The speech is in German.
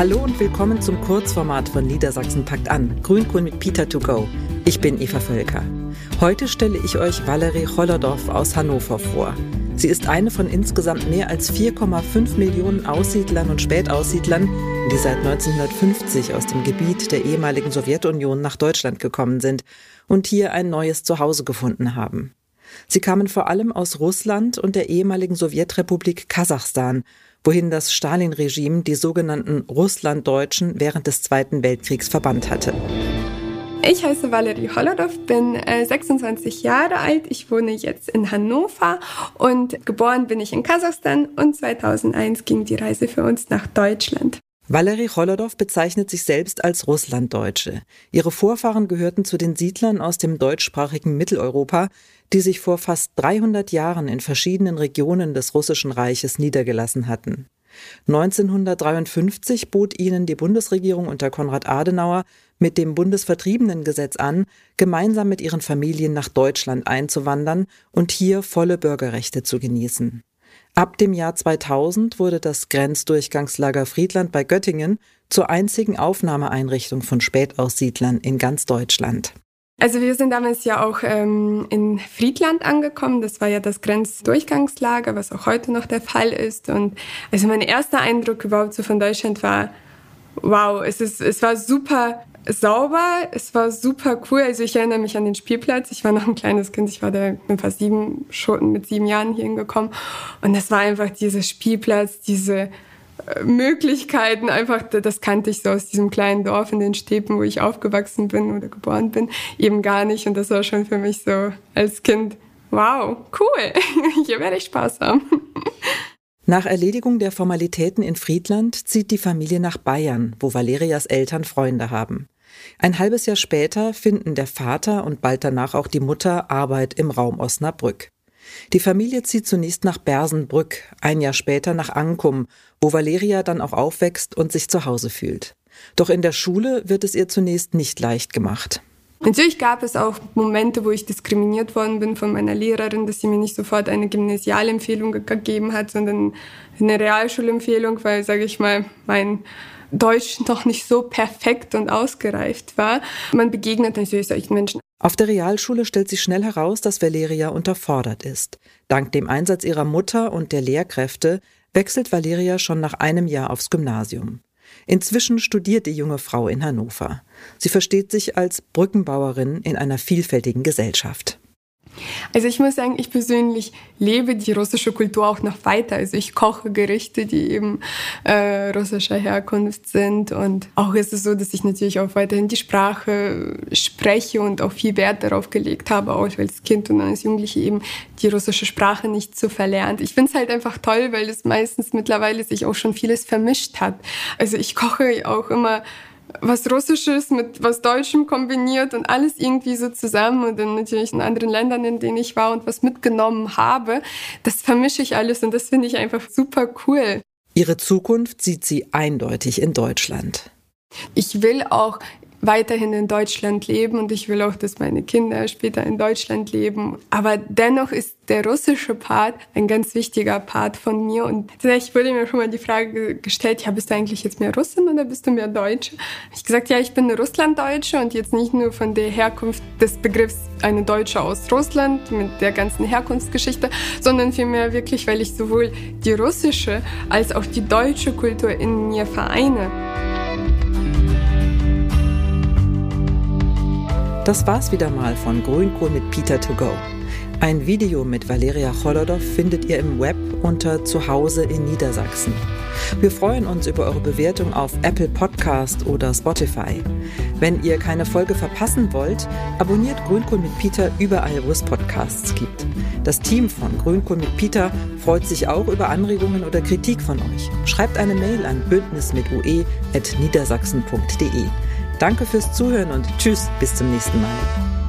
Hallo und willkommen zum Kurzformat von Niedersachsen packt an. Grünkohl mit Peter to go. Ich bin Eva Völker. Heute stelle ich euch Valerie Hollerdorf aus Hannover vor. Sie ist eine von insgesamt mehr als 4,5 Millionen Aussiedlern und Spätaussiedlern, die seit 1950 aus dem Gebiet der ehemaligen Sowjetunion nach Deutschland gekommen sind und hier ein neues Zuhause gefunden haben. Sie kamen vor allem aus Russland und der ehemaligen Sowjetrepublik Kasachstan wohin das Stalin-Regime die sogenannten Russlanddeutschen während des Zweiten Weltkriegs verbannt hatte. Ich heiße Valerie Holodov, bin 26 äh, Jahre alt. Ich wohne jetzt in Hannover und geboren bin ich in Kasachstan und 2001 ging die Reise für uns nach Deutschland. Valerie Cholodov bezeichnet sich selbst als Russlanddeutsche. Ihre Vorfahren gehörten zu den Siedlern aus dem deutschsprachigen Mitteleuropa, die sich vor fast 300 Jahren in verschiedenen Regionen des Russischen Reiches niedergelassen hatten. 1953 bot ihnen die Bundesregierung unter Konrad Adenauer mit dem Bundesvertriebenengesetz an, gemeinsam mit ihren Familien nach Deutschland einzuwandern und hier volle Bürgerrechte zu genießen. Ab dem Jahr 2000 wurde das Grenzdurchgangslager Friedland bei Göttingen zur einzigen Aufnahmeeinrichtung von Spätaussiedlern in ganz Deutschland. Also wir sind damals ja auch ähm, in Friedland angekommen. Das war ja das Grenzdurchgangslager, was auch heute noch der Fall ist. Und also mein erster Eindruck überhaupt so von Deutschland war, wow, es ist, es war super sauber, es war super cool. Also ich erinnere mich an den Spielplatz. Ich war noch ein kleines Kind, ich war da mit fast sieben, schon mit sieben Jahren hier hingekommen. Und das war einfach dieser Spielplatz, diese Möglichkeiten einfach, das kannte ich so aus diesem kleinen Dorf in den Städten, wo ich aufgewachsen bin oder geboren bin, eben gar nicht. Und das war schon für mich so als Kind, wow, cool, hier werde ich Spaß haben. Nach Erledigung der Formalitäten in Friedland zieht die Familie nach Bayern, wo Valerias Eltern Freunde haben. Ein halbes Jahr später finden der Vater und bald danach auch die Mutter Arbeit im Raum Osnabrück. Die Familie zieht zunächst nach Bersenbrück, ein Jahr später nach Ankum, wo Valeria dann auch aufwächst und sich zu Hause fühlt. Doch in der Schule wird es ihr zunächst nicht leicht gemacht. Natürlich gab es auch Momente, wo ich diskriminiert worden bin von meiner Lehrerin, dass sie mir nicht sofort eine Gymnasialempfehlung gegeben hat, sondern eine Realschulempfehlung, weil, sage ich mal, mein Deutsch noch nicht so perfekt und ausgereift war. Man begegnet natürlich solchen Menschen. Auf der Realschule stellt sich schnell heraus, dass Valeria unterfordert ist. Dank dem Einsatz ihrer Mutter und der Lehrkräfte wechselt Valeria schon nach einem Jahr aufs Gymnasium. Inzwischen studiert die junge Frau in Hannover. Sie versteht sich als Brückenbauerin in einer vielfältigen Gesellschaft. Also ich muss sagen, ich persönlich lebe die russische Kultur auch noch weiter. Also ich koche Gerichte, die eben äh, russischer Herkunft sind. Und auch ist es so, dass ich natürlich auch weiterhin die Sprache spreche und auch viel Wert darauf gelegt habe, auch als Kind und als Jugendliche eben die russische Sprache nicht zu verlernen. Ich finde es halt einfach toll, weil es meistens mittlerweile sich auch schon vieles vermischt hat. Also ich koche auch immer was Russisches mit was Deutschem kombiniert und alles irgendwie so zusammen und dann natürlich in anderen Ländern, in denen ich war und was mitgenommen habe. Das vermische ich alles und das finde ich einfach super cool. Ihre Zukunft sieht sie eindeutig in Deutschland. Ich will auch weiterhin in Deutschland leben und ich will auch, dass meine Kinder später in Deutschland leben. Aber dennoch ist der russische Part ein ganz wichtiger Part von mir. Und ich wurde mir schon mal die Frage gestellt, ja, bist du eigentlich jetzt mehr Russin oder bist du mehr Deutsche? Ich gesagt, ja, ich bin eine Russlanddeutsche und jetzt nicht nur von der Herkunft des Begriffs eine Deutsche aus Russland mit der ganzen Herkunftsgeschichte, sondern vielmehr wirklich, weil ich sowohl die russische als auch die deutsche Kultur in mir vereine. Das war's wieder mal von Grünkohl mit Peter to go. Ein Video mit Valeria Cholodov findet ihr im Web unter Zuhause in Niedersachsen. Wir freuen uns über eure Bewertung auf Apple Podcast oder Spotify. Wenn ihr keine Folge verpassen wollt, abonniert Grünkohl mit Peter überall, wo es Podcasts gibt. Das Team von Grünkohl mit Peter freut sich auch über Anregungen oder Kritik von euch. Schreibt eine Mail an bündnismitue.niedersachsen.de. Danke fürs Zuhören und tschüss, bis zum nächsten Mal.